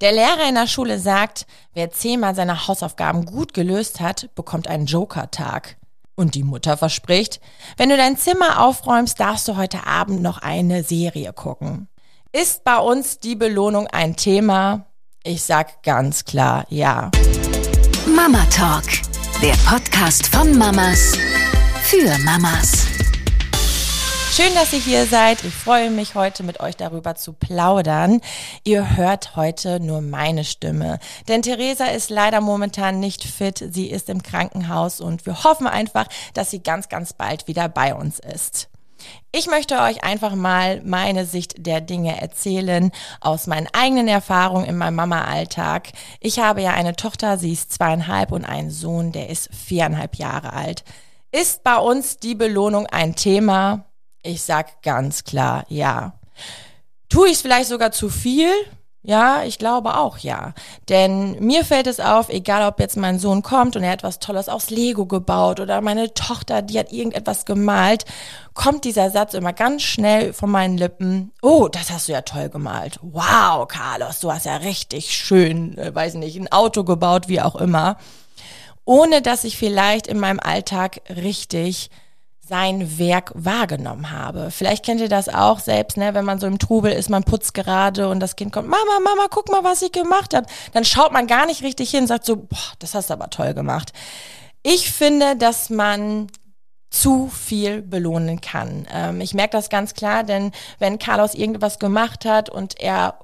Der Lehrer in der Schule sagt, wer zehnmal seine Hausaufgaben gut gelöst hat, bekommt einen Joker-Tag. Und die Mutter verspricht, wenn du dein Zimmer aufräumst, darfst du heute Abend noch eine Serie gucken. Ist bei uns die Belohnung ein Thema? Ich sag ganz klar ja. Mama Talk, der Podcast von Mamas für Mamas. Schön, dass ihr hier seid. Ich freue mich heute mit euch darüber zu plaudern. Ihr hört heute nur meine Stimme, denn Theresa ist leider momentan nicht fit. Sie ist im Krankenhaus und wir hoffen einfach, dass sie ganz, ganz bald wieder bei uns ist. Ich möchte euch einfach mal meine Sicht der Dinge erzählen aus meinen eigenen Erfahrungen in meinem Mama-Alltag. Ich habe ja eine Tochter, sie ist zweieinhalb und einen Sohn, der ist viereinhalb Jahre alt. Ist bei uns die Belohnung ein Thema? Ich sag ganz klar ja. Tue ich es vielleicht sogar zu viel? Ja, ich glaube auch ja. Denn mir fällt es auf, egal ob jetzt mein Sohn kommt und er hat was Tolles aus Lego gebaut oder meine Tochter, die hat irgendetwas gemalt, kommt dieser Satz immer ganz schnell von meinen Lippen. Oh, das hast du ja toll gemalt. Wow, Carlos, du hast ja richtig schön, äh, weiß nicht, ein Auto gebaut, wie auch immer. Ohne dass ich vielleicht in meinem Alltag richtig sein Werk wahrgenommen habe. Vielleicht kennt ihr das auch selbst, ne, wenn man so im Trubel ist, man putzt gerade und das Kind kommt, Mama, Mama, guck mal, was ich gemacht habe. Dann schaut man gar nicht richtig hin, sagt so, boah, das hast du aber toll gemacht. Ich finde, dass man zu viel belohnen kann. Ähm, ich merke das ganz klar, denn wenn Carlos irgendwas gemacht hat und er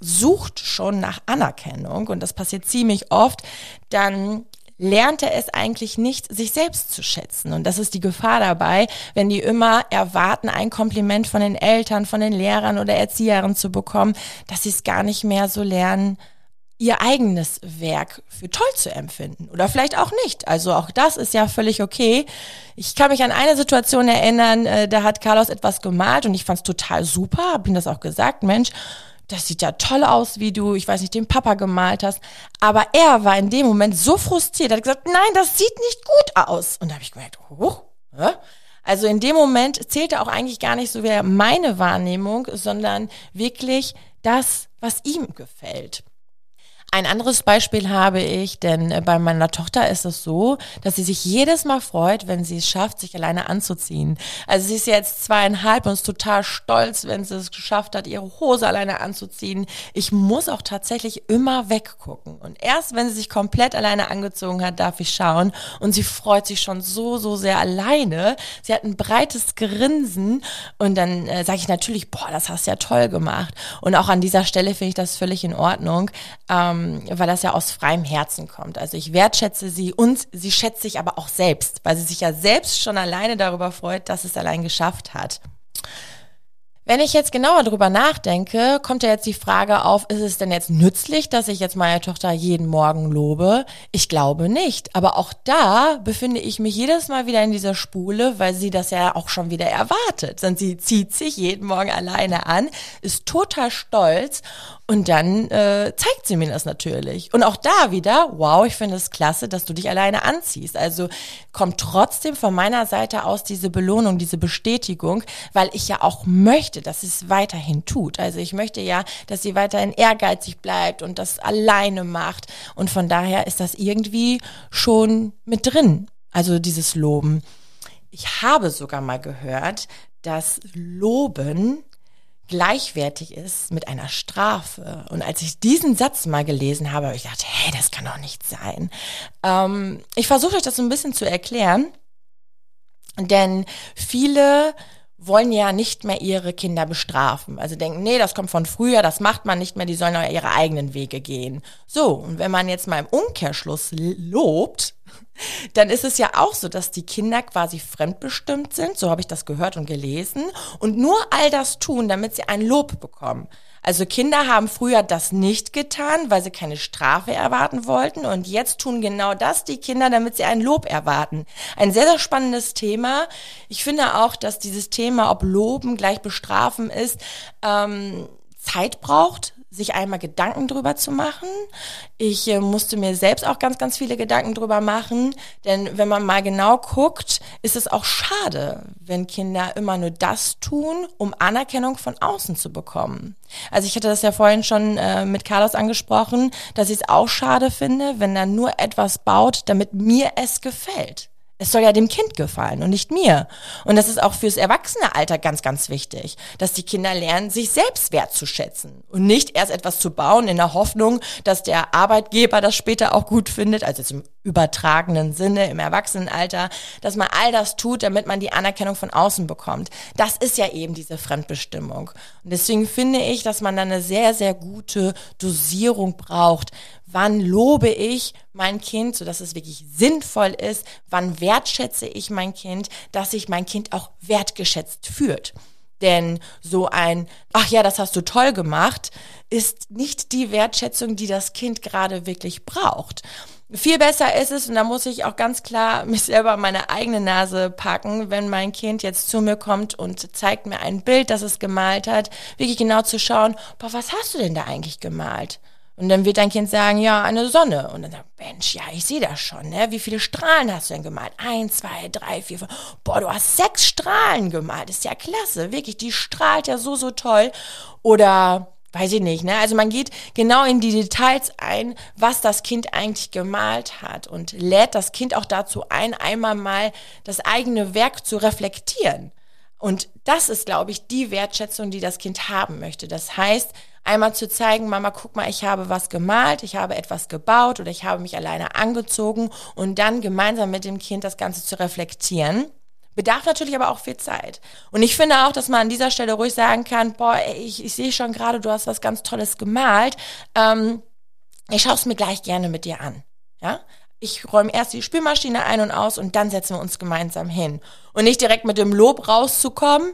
sucht schon nach Anerkennung und das passiert ziemlich oft, dann lernt er es eigentlich nicht, sich selbst zu schätzen. Und das ist die Gefahr dabei, wenn die immer erwarten, ein Kompliment von den Eltern, von den Lehrern oder Erziehern zu bekommen, dass sie es gar nicht mehr so lernen, ihr eigenes Werk für toll zu empfinden. Oder vielleicht auch nicht. Also auch das ist ja völlig okay. Ich kann mich an eine Situation erinnern, äh, da hat Carlos etwas gemalt und ich fand es total super, habe ihm das auch gesagt, Mensch, das sieht ja toll aus, wie du, ich weiß nicht, den Papa gemalt hast. Aber er war in dem Moment so frustriert, er hat gesagt, nein, das sieht nicht gut aus. Und da habe ich gemerkt, oh, hä? Also in dem Moment zählte auch eigentlich gar nicht so sehr meine Wahrnehmung, sondern wirklich das, was ihm gefällt. Ein anderes Beispiel habe ich, denn äh, bei meiner Tochter ist es so, dass sie sich jedes Mal freut, wenn sie es schafft, sich alleine anzuziehen. Also sie ist jetzt zweieinhalb und ist total stolz, wenn sie es geschafft hat, ihre Hose alleine anzuziehen. Ich muss auch tatsächlich immer weggucken. Und erst wenn sie sich komplett alleine angezogen hat, darf ich schauen. Und sie freut sich schon so, so sehr alleine. Sie hat ein breites Grinsen. Und dann äh, sage ich natürlich, boah, das hast du ja toll gemacht. Und auch an dieser Stelle finde ich das völlig in Ordnung. Ähm, ähm, weil das ja aus freiem Herzen kommt. Also ich wertschätze sie und sie schätzt sich aber auch selbst, weil sie sich ja selbst schon alleine darüber freut, dass es allein geschafft hat. Wenn ich jetzt genauer drüber nachdenke, kommt ja jetzt die Frage auf, ist es denn jetzt nützlich, dass ich jetzt meine Tochter jeden Morgen lobe? Ich glaube nicht. Aber auch da befinde ich mich jedes Mal wieder in dieser Spule, weil sie das ja auch schon wieder erwartet. Denn sie zieht sich jeden Morgen alleine an, ist total stolz und dann äh, zeigt sie mir das natürlich. Und auch da wieder, wow, ich finde es klasse, dass du dich alleine anziehst. Also kommt trotzdem von meiner Seite aus diese Belohnung, diese Bestätigung, weil ich ja auch möchte, dass sie es weiterhin tut. Also ich möchte ja, dass sie weiterhin ehrgeizig bleibt und das alleine macht. Und von daher ist das irgendwie schon mit drin. Also dieses Loben. Ich habe sogar mal gehört, dass Loben gleichwertig ist mit einer Strafe. Und als ich diesen Satz mal gelesen habe, habe ich gedacht, hey, das kann doch nicht sein. Ähm, ich versuche euch das so ein bisschen zu erklären, denn viele wollen ja nicht mehr ihre Kinder bestrafen. Also denken, nee, das kommt von früher, das macht man nicht mehr, die sollen ja ihre eigenen Wege gehen. So, und wenn man jetzt mal im Umkehrschluss lobt, dann ist es ja auch so, dass die Kinder quasi fremdbestimmt sind, so habe ich das gehört und gelesen, und nur all das tun, damit sie ein Lob bekommen. Also Kinder haben früher das nicht getan, weil sie keine Strafe erwarten wollten und jetzt tun genau das die Kinder, damit sie ein Lob erwarten. Ein sehr, sehr spannendes Thema. Ich finde auch, dass dieses Thema, ob Loben gleich bestrafen ist, ähm, Zeit braucht, sich einmal Gedanken drüber zu machen. Ich äh, musste mir selbst auch ganz, ganz viele Gedanken drüber machen, denn wenn man mal genau guckt, ist es auch schade, wenn Kinder immer nur das tun, um Anerkennung von außen zu bekommen. Also ich hatte das ja vorhin schon äh, mit Carlos angesprochen, dass ich es auch schade finde, wenn er nur etwas baut, damit mir es gefällt. Es soll ja dem Kind gefallen und nicht mir. Und das ist auch fürs Erwachsenealter ganz, ganz wichtig, dass die Kinder lernen, sich selbst wertzuschätzen und nicht erst etwas zu bauen in der Hoffnung, dass der Arbeitgeber das später auch gut findet, also im übertragenen Sinne im Erwachsenenalter, dass man all das tut, damit man die Anerkennung von außen bekommt. Das ist ja eben diese Fremdbestimmung. Und deswegen finde ich, dass man da eine sehr, sehr gute Dosierung braucht wann lobe ich mein Kind, sodass es wirklich sinnvoll ist, wann wertschätze ich mein Kind, dass sich mein Kind auch wertgeschätzt fühlt. Denn so ein, ach ja, das hast du toll gemacht, ist nicht die Wertschätzung, die das Kind gerade wirklich braucht. Viel besser ist es, und da muss ich auch ganz klar mich selber meine eigene Nase packen, wenn mein Kind jetzt zu mir kommt und zeigt mir ein Bild, das es gemalt hat, wirklich genau zu schauen, boah, was hast du denn da eigentlich gemalt? Und dann wird dein Kind sagen, ja, eine Sonne. Und dann sagt, Mensch, ja, ich sehe das schon, ne? Wie viele Strahlen hast du denn gemalt? Eins, zwei, drei, vier, fünf. Boah, du hast sechs Strahlen gemalt. Ist ja klasse. Wirklich, die strahlt ja so, so toll. Oder, weiß ich nicht, ne? Also man geht genau in die Details ein, was das Kind eigentlich gemalt hat und lädt das Kind auch dazu ein, einmal mal das eigene Werk zu reflektieren. Und das ist, glaube ich, die Wertschätzung, die das Kind haben möchte. Das heißt, einmal zu zeigen, Mama, guck mal, ich habe was gemalt, ich habe etwas gebaut oder ich habe mich alleine angezogen und dann gemeinsam mit dem Kind das Ganze zu reflektieren. Bedarf natürlich aber auch viel Zeit. Und ich finde auch, dass man an dieser Stelle ruhig sagen kann, boah, ich, ich sehe schon gerade, du hast was ganz Tolles gemalt. Ähm, ich schaue es mir gleich gerne mit dir an. Ja? Ich räume erst die Spülmaschine ein und aus und dann setzen wir uns gemeinsam hin. Und nicht direkt mit dem Lob rauszukommen,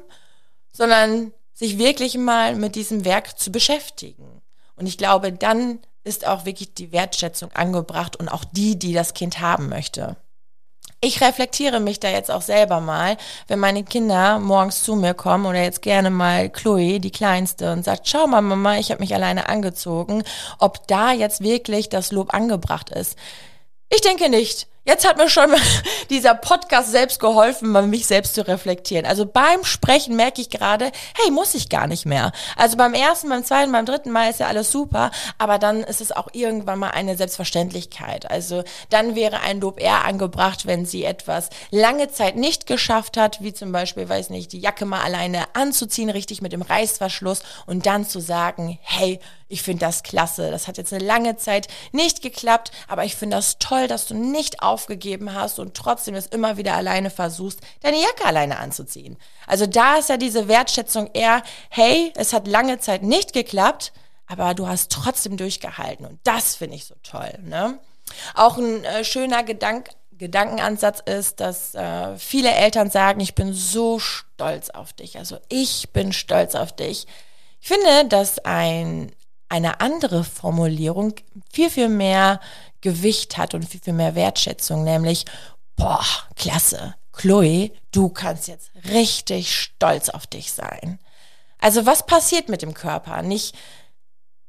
sondern sich wirklich mal mit diesem Werk zu beschäftigen. Und ich glaube, dann ist auch wirklich die Wertschätzung angebracht und auch die, die das Kind haben möchte. Ich reflektiere mich da jetzt auch selber mal, wenn meine Kinder morgens zu mir kommen oder jetzt gerne mal Chloe, die kleinste, und sagt, schau mal Mama, ich habe mich alleine angezogen, ob da jetzt wirklich das Lob angebracht ist. Ich denke nicht. Jetzt hat mir schon dieser Podcast selbst geholfen, mich selbst zu reflektieren. Also beim Sprechen merke ich gerade, hey, muss ich gar nicht mehr. Also beim ersten, beim zweiten, beim dritten Mal ist ja alles super, aber dann ist es auch irgendwann mal eine Selbstverständlichkeit. Also dann wäre ein Lob eher angebracht, wenn sie etwas lange Zeit nicht geschafft hat, wie zum Beispiel, weiß nicht, die Jacke mal alleine anzuziehen, richtig mit dem Reißverschluss und dann zu sagen, hey, ich finde das klasse. Das hat jetzt eine lange Zeit nicht geklappt, aber ich finde das toll, dass du nicht aufgegeben hast und trotzdem es immer wieder alleine versuchst, deine Jacke alleine anzuziehen. Also da ist ja diese Wertschätzung eher, hey, es hat lange Zeit nicht geklappt, aber du hast trotzdem durchgehalten und das finde ich so toll. Ne? Auch ein äh, schöner Gedank Gedankenansatz ist, dass äh, viele Eltern sagen, ich bin so stolz auf dich. Also ich bin stolz auf dich. Ich finde, dass ein eine andere Formulierung viel, viel mehr Gewicht hat und viel, viel mehr Wertschätzung, nämlich, boah, klasse, Chloe, du kannst jetzt richtig stolz auf dich sein. Also was passiert mit dem Körper? Nicht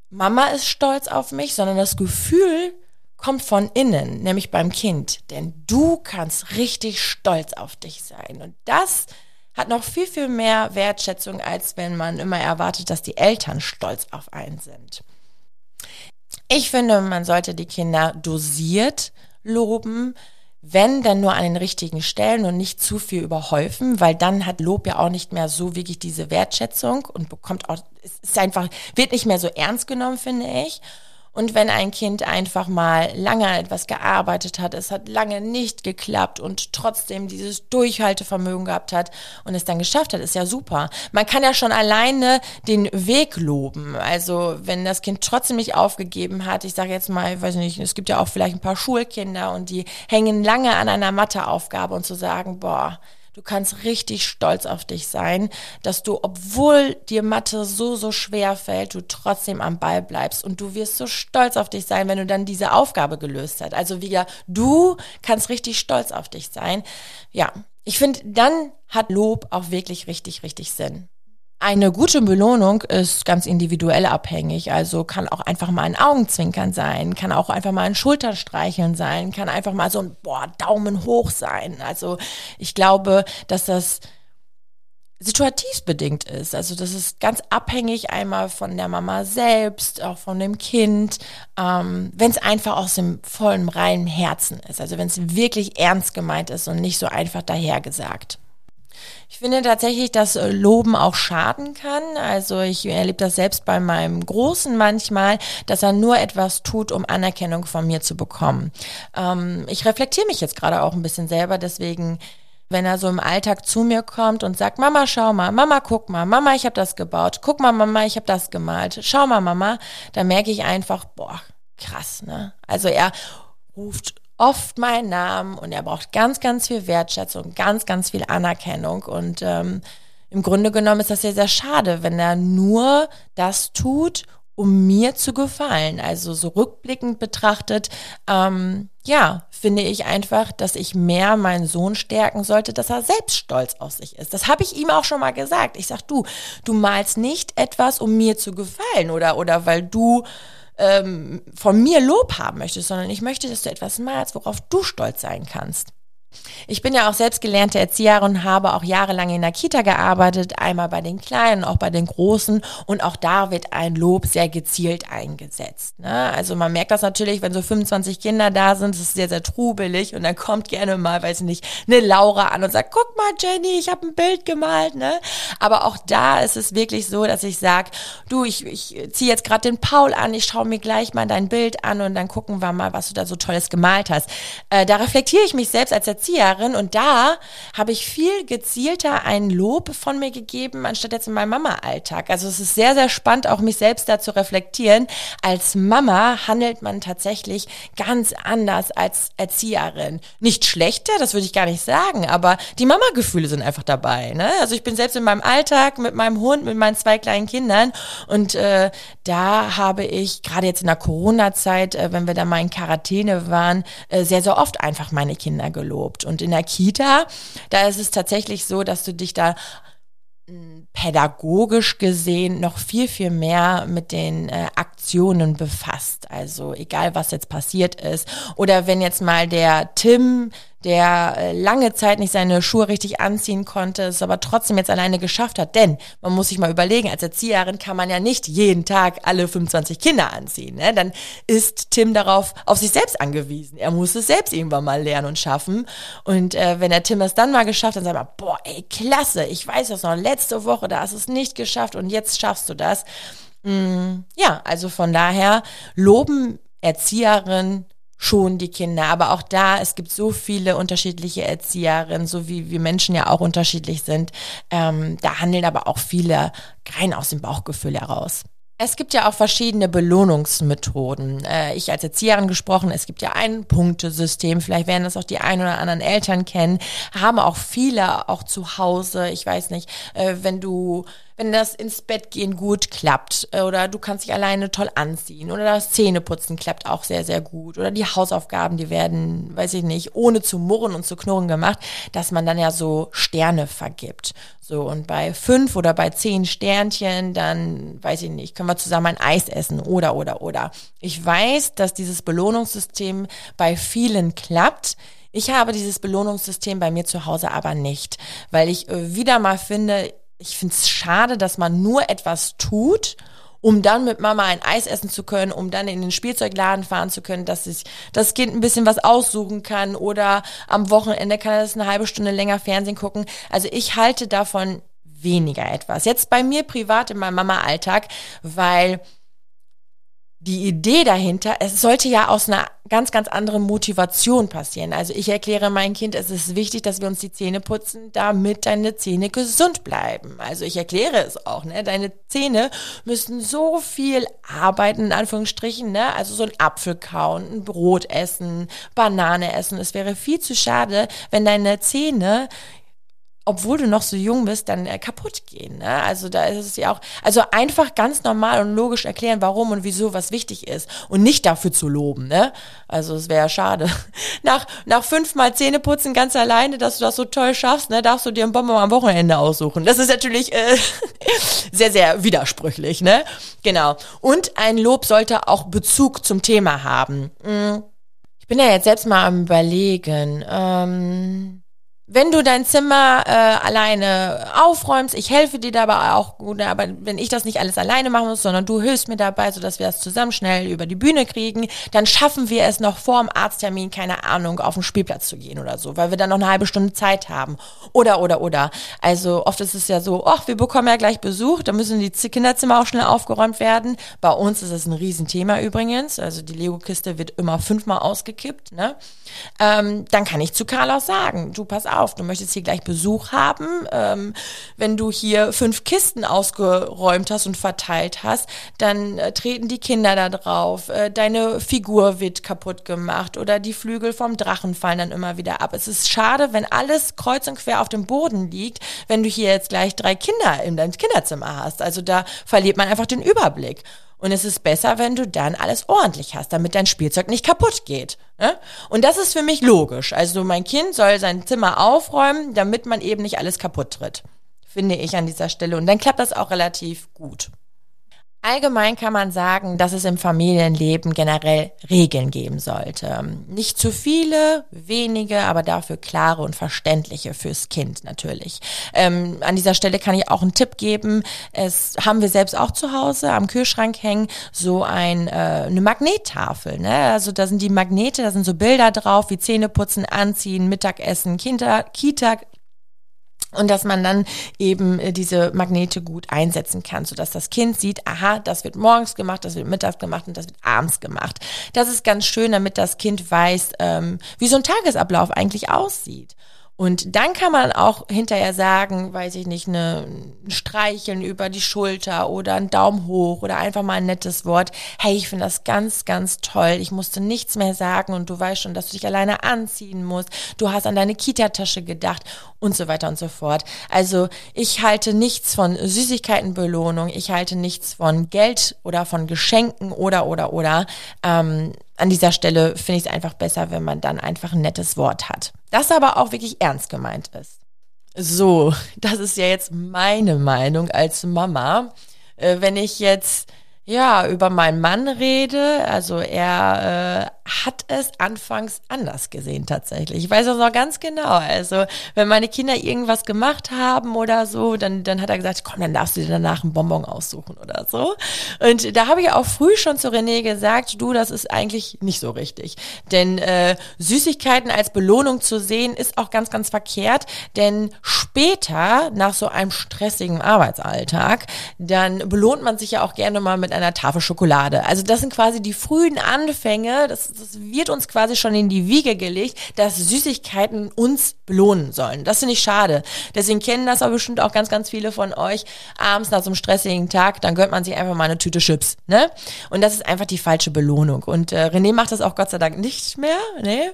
Mama ist stolz auf mich, sondern das Gefühl kommt von innen, nämlich beim Kind. Denn du kannst richtig stolz auf dich sein. Und das hat noch viel, viel mehr Wertschätzung, als wenn man immer erwartet, dass die Eltern stolz auf einen sind. Ich finde, man sollte die Kinder dosiert loben, wenn dann nur an den richtigen Stellen und nicht zu viel überhäufen, weil dann hat Lob ja auch nicht mehr so wirklich diese Wertschätzung und bekommt auch, ist einfach, wird nicht mehr so ernst genommen, finde ich. Und wenn ein Kind einfach mal lange an etwas gearbeitet hat, es hat lange nicht geklappt und trotzdem dieses Durchhaltevermögen gehabt hat und es dann geschafft hat, ist ja super. Man kann ja schon alleine den Weg loben. Also wenn das Kind trotzdem nicht aufgegeben hat, ich sage jetzt mal, ich weiß nicht, es gibt ja auch vielleicht ein paar Schulkinder und die hängen lange an einer Matheaufgabe und zu sagen, boah, Du kannst richtig stolz auf dich sein, dass du, obwohl dir Mathe so, so schwer fällt, du trotzdem am Ball bleibst und du wirst so stolz auf dich sein, wenn du dann diese Aufgabe gelöst hast. Also wieder, du kannst richtig stolz auf dich sein. Ja, ich finde, dann hat Lob auch wirklich richtig, richtig Sinn. Eine gute Belohnung ist ganz individuell abhängig. Also kann auch einfach mal ein Augenzwinkern sein, kann auch einfach mal ein Schulterstreicheln sein, kann einfach mal so ein boah, Daumen hoch sein. Also ich glaube, dass das situativ bedingt ist. Also das ist ganz abhängig einmal von der Mama selbst, auch von dem Kind, ähm, wenn es einfach aus dem vollen, reinen Herzen ist. Also wenn es wirklich ernst gemeint ist und nicht so einfach dahergesagt. Ich finde tatsächlich, dass äh, Loben auch schaden kann. Also ich erlebe das selbst bei meinem Großen manchmal, dass er nur etwas tut, um Anerkennung von mir zu bekommen. Ähm, ich reflektiere mich jetzt gerade auch ein bisschen selber, deswegen wenn er so im Alltag zu mir kommt und sagt, Mama, schau mal, Mama, guck mal, Mama, ich habe das gebaut, guck mal, Mama, ich habe das gemalt, schau mal, Mama, dann merke ich einfach, boah, krass, ne? Also er ruft oft meinen Namen und er braucht ganz, ganz viel Wertschätzung, ganz, ganz viel Anerkennung. Und ähm, im Grunde genommen ist das ja sehr schade, wenn er nur das tut, um mir zu gefallen. Also so rückblickend betrachtet, ähm, ja, finde ich einfach, dass ich mehr meinen Sohn stärken sollte, dass er selbst stolz auf sich ist. Das habe ich ihm auch schon mal gesagt. Ich sag, du, du malst nicht etwas, um mir zu gefallen oder oder weil du ähm, von mir Lob haben möchtest, sondern ich möchte, dass du etwas malst, worauf du stolz sein kannst. Ich bin ja auch selbst gelernte Erzieherin und habe auch jahrelang in der Kita gearbeitet, einmal bei den Kleinen, auch bei den Großen und auch da wird ein Lob sehr gezielt eingesetzt. Ne? Also man merkt das natürlich, wenn so 25 Kinder da sind, es ist sehr, sehr trubelig und dann kommt gerne mal, weiß ich nicht, eine Laura an und sagt, guck mal Jenny, ich habe ein Bild gemalt. Ne? Aber auch da ist es wirklich so, dass ich sage, du, ich, ich ziehe jetzt gerade den Paul an, ich schaue mir gleich mal dein Bild an und dann gucken wir mal, was du da so Tolles gemalt hast. Äh, da reflektiere ich mich selbst als Erzieherin Erzieherin und da habe ich viel gezielter ein Lob von mir gegeben, anstatt jetzt in meinem Mama-Alltag. Also es ist sehr, sehr spannend, auch mich selbst da zu reflektieren. Als Mama handelt man tatsächlich ganz anders als Erzieherin. Nicht schlechter, das würde ich gar nicht sagen, aber die Mama-Gefühle sind einfach dabei. Ne? Also ich bin selbst in meinem Alltag mit meinem Hund, mit meinen zwei kleinen Kindern und äh, da habe ich gerade jetzt in der Corona-Zeit, äh, wenn wir da mal in Quarantäne waren, äh, sehr, sehr oft einfach meine Kinder gelobt. Und in der Kita, da ist es tatsächlich so, dass du dich da hm, pädagogisch gesehen noch viel, viel mehr mit den äh, Aktionen befasst. Also egal, was jetzt passiert ist. Oder wenn jetzt mal der Tim der äh, lange Zeit nicht seine Schuhe richtig anziehen konnte, es aber trotzdem jetzt alleine geschafft hat. Denn man muss sich mal überlegen, als Erzieherin kann man ja nicht jeden Tag alle 25 Kinder anziehen. Ne? Dann ist Tim darauf auf sich selbst angewiesen. Er muss es selbst irgendwann mal lernen und schaffen. Und äh, wenn der Tim es dann mal geschafft hat, dann sagt man, boah, ey, klasse, ich weiß das noch, letzte Woche, da hast du es nicht geschafft und jetzt schaffst du das. Mm, ja, also von daher loben Erzieherin schon die Kinder. Aber auch da, es gibt so viele unterschiedliche Erzieherinnen, so wie wir Menschen ja auch unterschiedlich sind. Ähm, da handeln aber auch viele rein aus dem Bauchgefühl heraus. Es gibt ja auch verschiedene Belohnungsmethoden. Äh, ich als Erzieherin gesprochen, es gibt ja ein Punktesystem, vielleicht werden das auch die ein oder anderen Eltern kennen, haben auch viele auch zu Hause. Ich weiß nicht, äh, wenn du wenn das ins Bett gehen gut klappt äh, oder du kannst dich alleine toll anziehen oder das Zähneputzen klappt auch sehr, sehr gut oder die Hausaufgaben, die werden, weiß ich nicht, ohne zu murren und zu knurren gemacht, dass man dann ja so Sterne vergibt. So, und bei fünf oder bei zehn Sternchen, dann, weiß ich nicht, können wir zusammen ein Eis essen oder, oder, oder. Ich weiß, dass dieses Belohnungssystem bei vielen klappt. Ich habe dieses Belohnungssystem bei mir zu Hause aber nicht, weil ich äh, wieder mal finde, ich finde es schade, dass man nur etwas tut, um dann mit Mama ein Eis essen zu können, um dann in den Spielzeugladen fahren zu können, dass sich das Kind ein bisschen was aussuchen kann oder am Wochenende kann es eine halbe Stunde länger Fernsehen gucken. Also ich halte davon weniger etwas. Jetzt bei mir privat in meinem Mama-Alltag, weil die Idee dahinter, es sollte ja aus einer ganz, ganz anderen Motivation passieren. Also ich erkläre mein Kind, es ist wichtig, dass wir uns die Zähne putzen, damit deine Zähne gesund bleiben. Also ich erkläre es auch, ne? Deine Zähne müssen so viel arbeiten, in Anführungsstrichen, ne? Also so ein Apfel kauen, ein Brot essen, Banane essen. Es wäre viel zu schade, wenn deine Zähne obwohl du noch so jung bist, dann äh, kaputt gehen. Ne? Also da ist es ja auch, also einfach ganz normal und logisch erklären, warum und wieso was wichtig ist und nicht dafür zu loben. Ne? Also es wäre ja schade. Nach, nach fünfmal Zähneputzen ganz alleine, dass du das so toll schaffst, ne, darfst du dir einen Bonbon am Wochenende aussuchen. Das ist natürlich äh, sehr, sehr widersprüchlich. Ne? Genau. Und ein Lob sollte auch Bezug zum Thema haben. Hm. Ich bin ja jetzt selbst mal am überlegen. Ähm wenn du dein Zimmer äh, alleine aufräumst, ich helfe dir dabei auch gut, aber wenn ich das nicht alles alleine machen muss, sondern du hilfst mir dabei, sodass wir das zusammen schnell über die Bühne kriegen, dann schaffen wir es noch vor dem Arzttermin, keine Ahnung, auf den Spielplatz zu gehen oder so, weil wir dann noch eine halbe Stunde Zeit haben. Oder, oder, oder. Also oft ist es ja so, ach, wir bekommen ja gleich Besuch, da müssen die Kinderzimmer auch schnell aufgeräumt werden. Bei uns ist es ein Riesenthema übrigens. Also die Lego-Kiste wird immer fünfmal ausgekippt. Ne? Ähm, dann kann ich zu Carlos sagen, du pass auf, du möchtest hier gleich Besuch haben. Ähm, wenn du hier fünf Kisten ausgeräumt hast und verteilt hast, dann äh, treten die Kinder da drauf. Äh, deine Figur wird kaputt gemacht oder die Flügel vom Drachen fallen dann immer wieder ab. Es ist schade, wenn alles kreuz und quer auf dem Boden liegt, wenn du hier jetzt gleich drei Kinder in deinem Kinderzimmer hast. Also da verliert man einfach den Überblick. Und es ist besser, wenn du dann alles ordentlich hast, damit dein Spielzeug nicht kaputt geht. Ne? Und das ist für mich logisch. Also mein Kind soll sein Zimmer aufräumen, damit man eben nicht alles kaputt tritt. Finde ich an dieser Stelle. Und dann klappt das auch relativ gut. Allgemein kann man sagen, dass es im Familienleben generell Regeln geben sollte. Nicht zu viele, wenige, aber dafür klare und verständliche fürs Kind natürlich. Ähm, an dieser Stelle kann ich auch einen Tipp geben. Es haben wir selbst auch zu Hause am Kühlschrank hängen so ein, äh, eine Magnettafel. Ne? Also da sind die Magnete, da sind so Bilder drauf, wie Zähne putzen, anziehen, Mittagessen, Kinder, Kita, und dass man dann eben äh, diese Magnete gut einsetzen kann, so dass das Kind sieht, aha, das wird morgens gemacht, das wird mittags gemacht und das wird abends gemacht. Das ist ganz schön, damit das Kind weiß, ähm, wie so ein Tagesablauf eigentlich aussieht. Und dann kann man auch hinterher sagen, weiß ich nicht, ein Streicheln über die Schulter oder ein Daumen hoch oder einfach mal ein nettes Wort. Hey, ich finde das ganz, ganz toll. Ich musste nichts mehr sagen und du weißt schon, dass du dich alleine anziehen musst. Du hast an deine Kita-Tasche gedacht und so weiter und so fort. Also ich halte nichts von Süßigkeitenbelohnung. Ich halte nichts von Geld oder von Geschenken oder, oder, oder. Ähm, an dieser Stelle finde ich es einfach besser, wenn man dann einfach ein nettes Wort hat. Das aber auch wirklich ernst gemeint ist. So, das ist ja jetzt meine Meinung als Mama. Äh, wenn ich jetzt ja, über meinen Mann rede. Also er äh, hat es anfangs anders gesehen tatsächlich. Ich weiß das noch ganz genau. Also wenn meine Kinder irgendwas gemacht haben oder so, dann, dann hat er gesagt, komm, dann darfst du dir danach einen Bonbon aussuchen oder so. Und da habe ich auch früh schon zu René gesagt, du, das ist eigentlich nicht so richtig. Denn äh, Süßigkeiten als Belohnung zu sehen, ist auch ganz, ganz verkehrt. Denn später, nach so einem stressigen Arbeitsalltag, dann belohnt man sich ja auch gerne mal mit einer Tafel Schokolade. Also das sind quasi die frühen Anfänge, das, das wird uns quasi schon in die Wiege gelegt, dass Süßigkeiten uns belohnen sollen. Das finde ich schade. Deswegen kennen das aber bestimmt auch ganz, ganz viele von euch. Abends nach so einem stressigen Tag, dann gönnt man sich einfach mal eine Tüte Chips. Ne? Und das ist einfach die falsche Belohnung. Und äh, René macht das auch Gott sei Dank nicht mehr. Ne?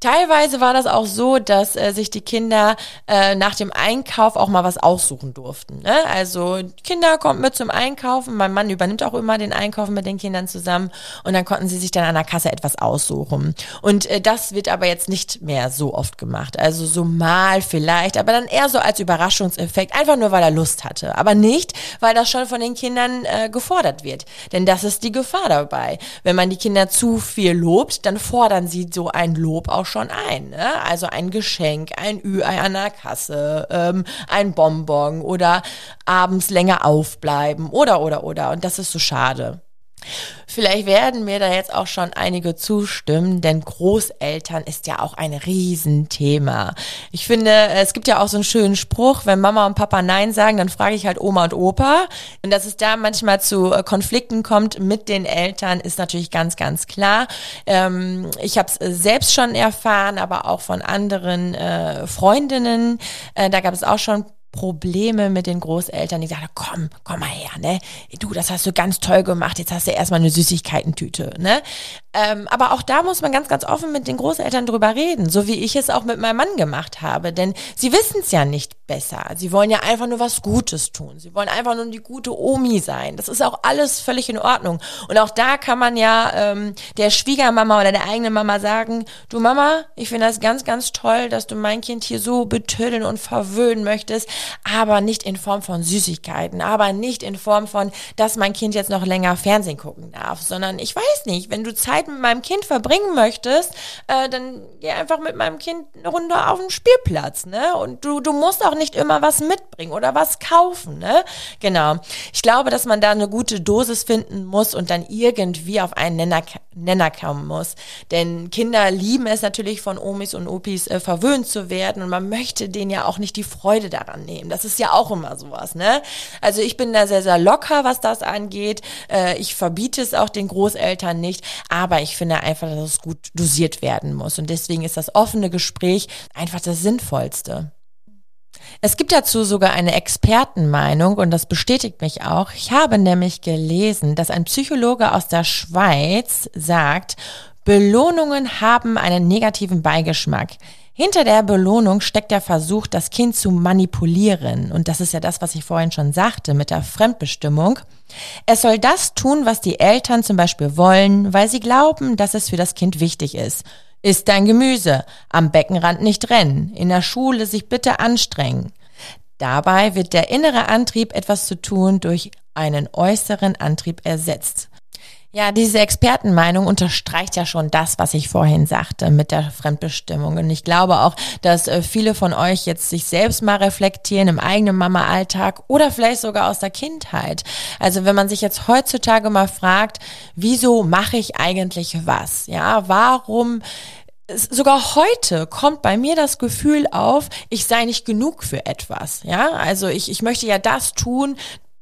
Teilweise war das auch so, dass äh, sich die Kinder äh, nach dem Einkauf auch mal was aussuchen durften. Ne? Also Kinder kommen mit zum Einkaufen, mein Mann übernimmt auch immer den Einkaufen mit den Kindern zusammen und dann konnten sie sich dann an der Kasse etwas aussuchen. Und äh, das wird aber jetzt nicht mehr so oft gemacht. Also so mal vielleicht, aber dann eher so als Überraschungseffekt, einfach nur weil er Lust hatte. Aber nicht, weil das schon von den Kindern äh, gefordert wird. Denn das ist die Gefahr dabei. Wenn man die Kinder zu viel lobt, dann fordern sie so ein Lob auch schon ein. Ne? Also ein Geschenk, ein Ü-Ei an der Kasse, ähm, ein Bonbon oder abends länger aufbleiben oder, oder, oder. Und das ist so schade. Vielleicht werden mir da jetzt auch schon einige zustimmen, denn Großeltern ist ja auch ein Riesenthema. Ich finde, es gibt ja auch so einen schönen Spruch, wenn Mama und Papa Nein sagen, dann frage ich halt Oma und Opa. Und dass es da manchmal zu äh, Konflikten kommt mit den Eltern, ist natürlich ganz, ganz klar. Ähm, ich habe es selbst schon erfahren, aber auch von anderen äh, Freundinnen. Äh, da gab es auch schon Probleme mit den Großeltern, die sagen, komm, komm mal her, ne? Du, das hast du ganz toll gemacht, jetzt hast du erstmal eine Süßigkeitentüte, ne? Ähm, aber auch da muss man ganz, ganz offen mit den Großeltern drüber reden, so wie ich es auch mit meinem Mann gemacht habe. Denn sie wissen es ja nicht besser. Sie wollen ja einfach nur was Gutes tun. Sie wollen einfach nur die gute Omi sein. Das ist auch alles völlig in Ordnung. Und auch da kann man ja ähm, der Schwiegermama oder der eigenen Mama sagen, du Mama, ich finde das ganz, ganz toll, dass du mein Kind hier so betüddeln und verwöhnen möchtest, aber nicht in Form von Süßigkeiten, aber nicht in Form von, dass mein Kind jetzt noch länger Fernsehen gucken darf, sondern ich weiß nicht, wenn du Zeit Zeit mit meinem Kind verbringen möchtest, äh, dann geh einfach mit meinem Kind eine Runde auf den Spielplatz, ne? Und du, du musst auch nicht immer was mitbringen oder was kaufen, ne? Genau. Ich glaube, dass man da eine gute Dosis finden muss und dann irgendwie auf einen Nenner, Nenner kommen muss. Denn Kinder lieben es natürlich von Omis und Opis äh, verwöhnt zu werden und man möchte denen ja auch nicht die Freude daran nehmen. Das ist ja auch immer sowas, ne? Also ich bin da sehr, sehr locker, was das angeht. Äh, ich verbiete es auch den Großeltern nicht, aber aber ich finde einfach, dass es gut dosiert werden muss. Und deswegen ist das offene Gespräch einfach das Sinnvollste. Es gibt dazu sogar eine Expertenmeinung und das bestätigt mich auch. Ich habe nämlich gelesen, dass ein Psychologe aus der Schweiz sagt, Belohnungen haben einen negativen Beigeschmack. Hinter der Belohnung steckt der Versuch, das Kind zu manipulieren. Und das ist ja das, was ich vorhin schon sagte mit der Fremdbestimmung. Es soll das tun, was die Eltern zum Beispiel wollen, weil sie glauben, dass es für das Kind wichtig ist. Isst dein Gemüse, am Beckenrand nicht rennen, in der Schule sich bitte anstrengen. Dabei wird der innere Antrieb, etwas zu tun, durch einen äußeren Antrieb ersetzt. Ja, diese Expertenmeinung unterstreicht ja schon das, was ich vorhin sagte mit der Fremdbestimmung. Und ich glaube auch, dass äh, viele von euch jetzt sich selbst mal reflektieren im eigenen Mama-Alltag oder vielleicht sogar aus der Kindheit. Also wenn man sich jetzt heutzutage mal fragt, wieso mache ich eigentlich was? Ja, warum sogar heute kommt bei mir das Gefühl auf, ich sei nicht genug für etwas. Ja, also ich, ich möchte ja das tun,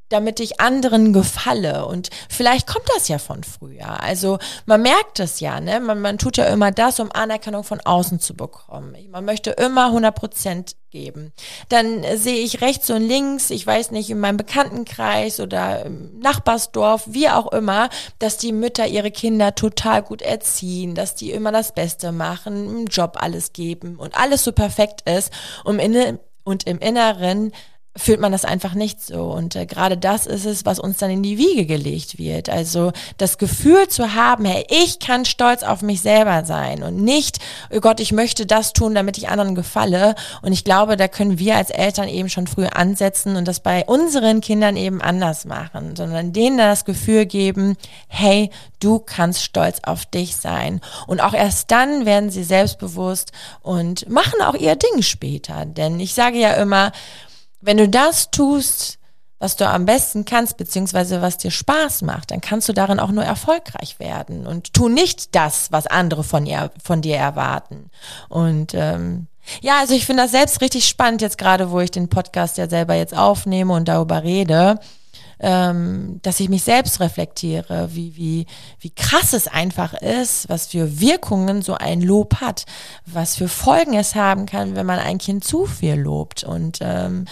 damit ich anderen gefalle. Und vielleicht kommt das ja von früher. Also man merkt es ja, ne? Man, man tut ja immer das, um Anerkennung von außen zu bekommen. Man möchte immer 100 Prozent geben. Dann sehe ich rechts und links, ich weiß nicht, in meinem Bekanntenkreis oder im Nachbarsdorf, wie auch immer, dass die Mütter ihre Kinder total gut erziehen, dass die immer das Beste machen, im Job alles geben und alles so perfekt ist. Und, in, und im Inneren fühlt man das einfach nicht so. Und äh, gerade das ist es, was uns dann in die Wiege gelegt wird. Also das Gefühl zu haben, hey, ich kann stolz auf mich selber sein und nicht, oh Gott, ich möchte das tun, damit ich anderen gefalle. Und ich glaube, da können wir als Eltern eben schon früh ansetzen und das bei unseren Kindern eben anders machen, sondern denen das Gefühl geben, hey, du kannst stolz auf dich sein. Und auch erst dann werden sie selbstbewusst und machen auch ihr Ding später. Denn ich sage ja immer, wenn du das tust, was du am besten kannst, beziehungsweise was dir Spaß macht, dann kannst du darin auch nur erfolgreich werden und tu nicht das, was andere von, ihr, von dir erwarten. Und ähm, ja, also ich finde das selbst richtig spannend, jetzt gerade, wo ich den Podcast ja selber jetzt aufnehme und darüber rede ähm, dass ich mich selbst reflektiere, wie, wie, wie krass es einfach ist, was für Wirkungen so ein Lob hat, was für Folgen es haben kann, wenn man ein Kind zu viel lobt. Und ähm,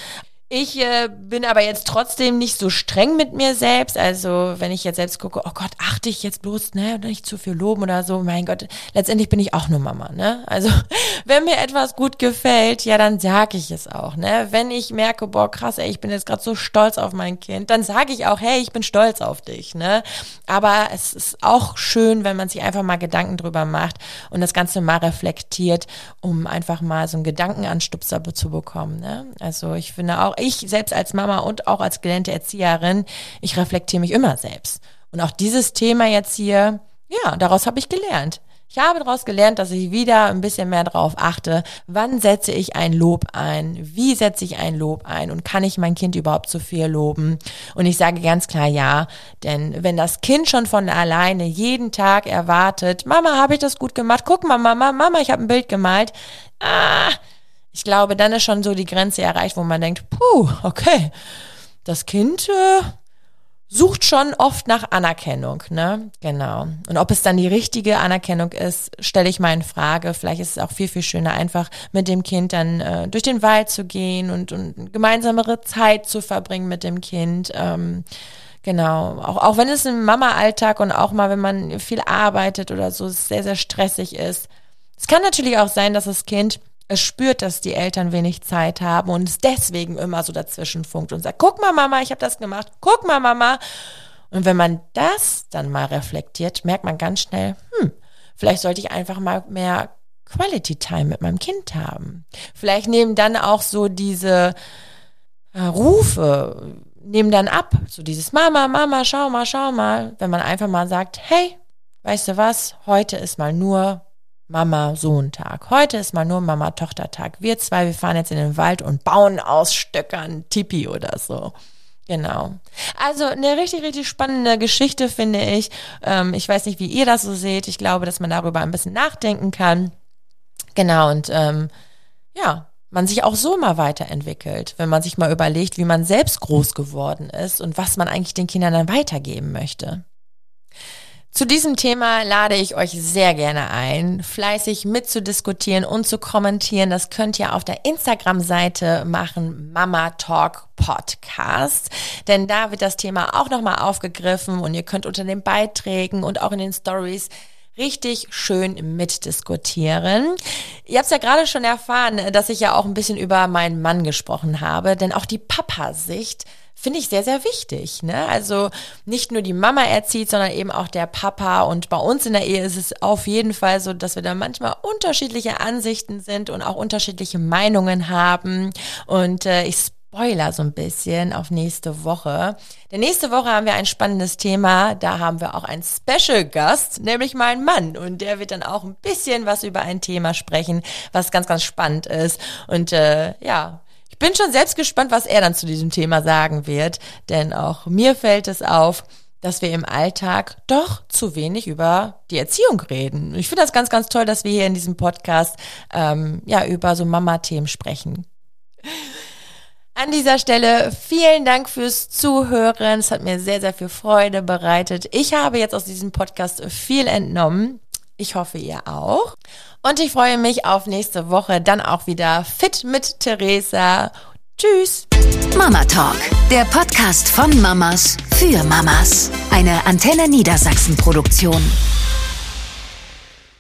ich äh, bin aber jetzt trotzdem nicht so streng mit mir selbst. Also wenn ich jetzt selbst gucke, oh Gott, achte ich jetzt bloß, ne, nicht zu viel loben oder so. Mein Gott, letztendlich bin ich auch nur Mama, ne? Also wenn mir etwas gut gefällt, ja, dann sage ich es auch, ne? Wenn ich merke, boah, krass, ey, ich bin jetzt gerade so stolz auf mein Kind, dann sage ich auch, hey, ich bin stolz auf dich, ne? Aber es ist auch schön, wenn man sich einfach mal Gedanken drüber macht und das Ganze mal reflektiert, um einfach mal so einen Gedankenanstupser zu bekommen, ne? Also ich finde auch, ich selbst als Mama und auch als gelernte Erzieherin, ich reflektiere mich immer selbst. Und auch dieses Thema jetzt hier, ja, daraus habe ich gelernt. Ich habe daraus gelernt, dass ich wieder ein bisschen mehr darauf achte, wann setze ich ein Lob ein, wie setze ich ein Lob ein und kann ich mein Kind überhaupt zu viel loben? Und ich sage ganz klar ja, denn wenn das Kind schon von alleine jeden Tag erwartet, Mama, habe ich das gut gemacht? Guck mal, Mama, Mama, ich habe ein Bild gemalt. Ah, ich glaube, dann ist schon so die Grenze erreicht, wo man denkt, puh, okay, das Kind äh, sucht schon oft nach Anerkennung, ne? Genau. Und ob es dann die richtige Anerkennung ist, stelle ich mal in Frage. Vielleicht ist es auch viel, viel schöner, einfach mit dem Kind dann äh, durch den Wald zu gehen und, und gemeinsamere Zeit zu verbringen mit dem Kind. Ähm, genau. Auch, auch wenn es im Mama-Alltag und auch mal, wenn man viel arbeitet oder so, sehr, sehr stressig ist. Es kann natürlich auch sein, dass das Kind es spürt, dass die Eltern wenig Zeit haben und es deswegen immer so dazwischen funkt und sagt, guck mal Mama, ich habe das gemacht, guck mal Mama. Und wenn man das dann mal reflektiert, merkt man ganz schnell, hm, vielleicht sollte ich einfach mal mehr Quality Time mit meinem Kind haben. Vielleicht nehmen dann auch so diese äh, Rufe, nehmen dann ab, so dieses Mama, Mama, schau mal, schau mal, wenn man einfach mal sagt, hey, weißt du was, heute ist mal nur Mama-Sohn-Tag. Heute ist mal nur Mama-Tochter-Tag. Wir zwei, wir fahren jetzt in den Wald und bauen aus Stöckern Tipi oder so. Genau. Also eine richtig, richtig spannende Geschichte, finde ich. Ähm, ich weiß nicht, wie ihr das so seht. Ich glaube, dass man darüber ein bisschen nachdenken kann. Genau, und ähm, ja, man sich auch so mal weiterentwickelt, wenn man sich mal überlegt, wie man selbst groß geworden ist und was man eigentlich den Kindern dann weitergeben möchte. Zu diesem Thema lade ich euch sehr gerne ein, fleißig mitzudiskutieren und zu kommentieren. Das könnt ihr auf der Instagram-Seite machen, Mama Talk Podcast. Denn da wird das Thema auch nochmal aufgegriffen und ihr könnt unter den Beiträgen und auch in den Stories richtig schön mitdiskutieren. Ihr habt es ja gerade schon erfahren, dass ich ja auch ein bisschen über meinen Mann gesprochen habe, denn auch die Papa-Sicht finde ich sehr, sehr wichtig. Ne? Also nicht nur die Mama erzieht, sondern eben auch der Papa. Und bei uns in der Ehe ist es auf jeden Fall so, dass wir da manchmal unterschiedliche Ansichten sind und auch unterschiedliche Meinungen haben. Und äh, ich Spoiler so ein bisschen auf nächste Woche. Denn nächste Woche haben wir ein spannendes Thema. Da haben wir auch einen Special Gast, nämlich meinen Mann. Und der wird dann auch ein bisschen was über ein Thema sprechen, was ganz, ganz spannend ist. Und äh, ja, bin schon selbst gespannt, was er dann zu diesem Thema sagen wird, denn auch mir fällt es auf, dass wir im Alltag doch zu wenig über die Erziehung reden. Ich finde das ganz, ganz toll, dass wir hier in diesem Podcast ähm, ja über so Mama-Themen sprechen. An dieser Stelle vielen Dank fürs Zuhören. Es hat mir sehr, sehr viel Freude bereitet. Ich habe jetzt aus diesem Podcast viel entnommen. Ich hoffe, ihr auch. Und ich freue mich auf nächste Woche dann auch wieder fit mit Theresa. Tschüss. Mama Talk, der Podcast von Mamas für Mamas. Eine Antenne Niedersachsen Produktion.